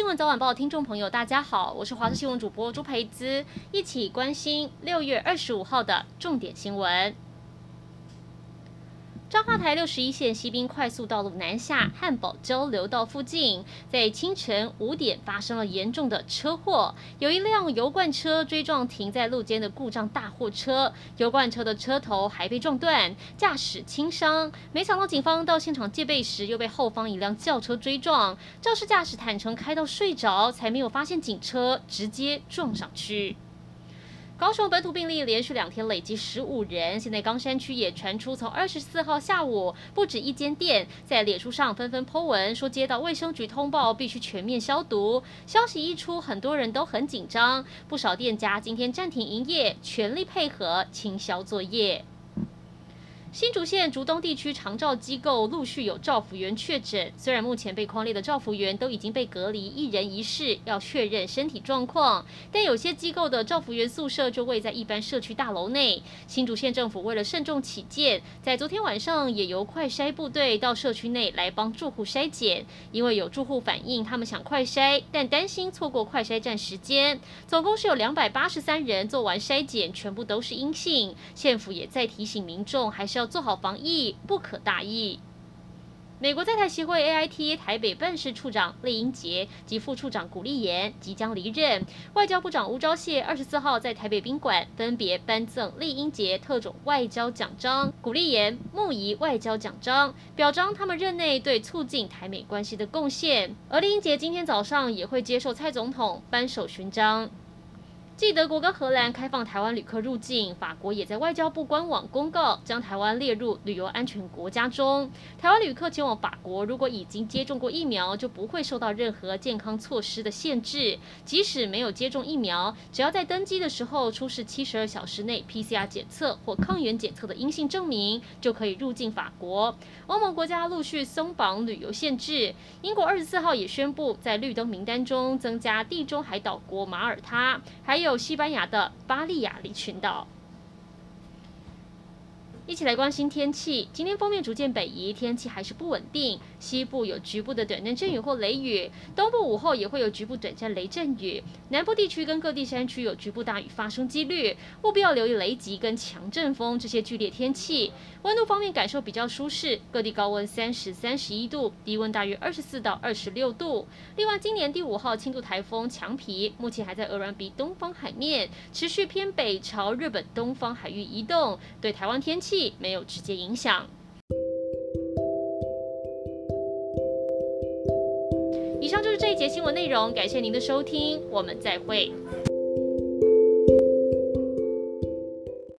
新闻早晚报听众朋友，大家好，我是华视新闻主播朱培姿，一起关心六月二十五号的重点新闻。彰化台六十一线西滨快速道路南下汉堡交流道附近，在清晨五点发生了严重的车祸，有一辆油罐车追撞停在路肩的故障大货车，油罐车的车头还被撞断，驾驶轻伤。没想到警方到现场戒备时，又被后方一辆轿车追撞，肇事驾驶坦诚开到睡着，才没有发现警车，直接撞上去。高雄本土病例连续两天累积十五人，现在冈山区也传出，从二十四号下午，不止一间店在脸书上纷纷 po 文，说接到卫生局通报，必须全面消毒。消息一出，很多人都很紧张，不少店家今天暂停营业，全力配合清消作业。新竹县竹东地区长照机构陆续有照服员确诊，虽然目前被匡列的照服员都已经被隔离一人一室，要确认身体状况，但有些机构的照服员宿舍就位在一般社区大楼内。新竹县政府为了慎重起见，在昨天晚上也由快筛部队到社区内来帮住户筛检，因为有住户反映他们想快筛，但担心错过快筛站时间。总共是有两百八十三人做完筛检，全部都是阴性。县府也在提醒民众，还是要。做好防疫，不可大意。美国在台协会 AIT 台北办事处长酈英杰及副处长古立言即将离任，外交部长吴钊燮二十四号在台北宾馆分别颁赠酈英杰特种外交奖章、古立言木仪外交奖章，表彰他们任内对促进台美关系的贡献。而酈英杰今天早上也会接受蔡总统颁授勋章。继德国跟荷兰开放台湾旅客入境，法国也在外交部官网公告，将台湾列入旅游安全国家中。台湾旅客前往法国，如果已经接种过疫苗，就不会受到任何健康措施的限制。即使没有接种疫苗，只要在登机的时候出示七十二小时内 PCR 检测或抗原检测的阴性证明，就可以入境法国。欧盟国家陆续松绑旅游限制，英国二十四号也宣布在绿灯名单中增加地中海岛国马耳他，还有。有西班牙的巴利亚里群岛。一起来关心天气。今天锋面逐渐北移，天气还是不稳定。西部有局部的短暂阵雨或雷雨，东部午后也会有局部短暂雷阵雨。南部地区跟各地山区有局部大雨发生几率，务必要留意雷击跟强阵风这些剧烈天气。温度方面感受比较舒适，各地高温三十、三十一度，低温大约二十四到二十六度。另外，今年第五号轻度台风强皮目前还在鹅銮鼻东方海面，持续偏北朝日本东方海域移动，对台湾天气。没有直接影响。以上就是这一节新闻内容，感谢您的收听，我们再会。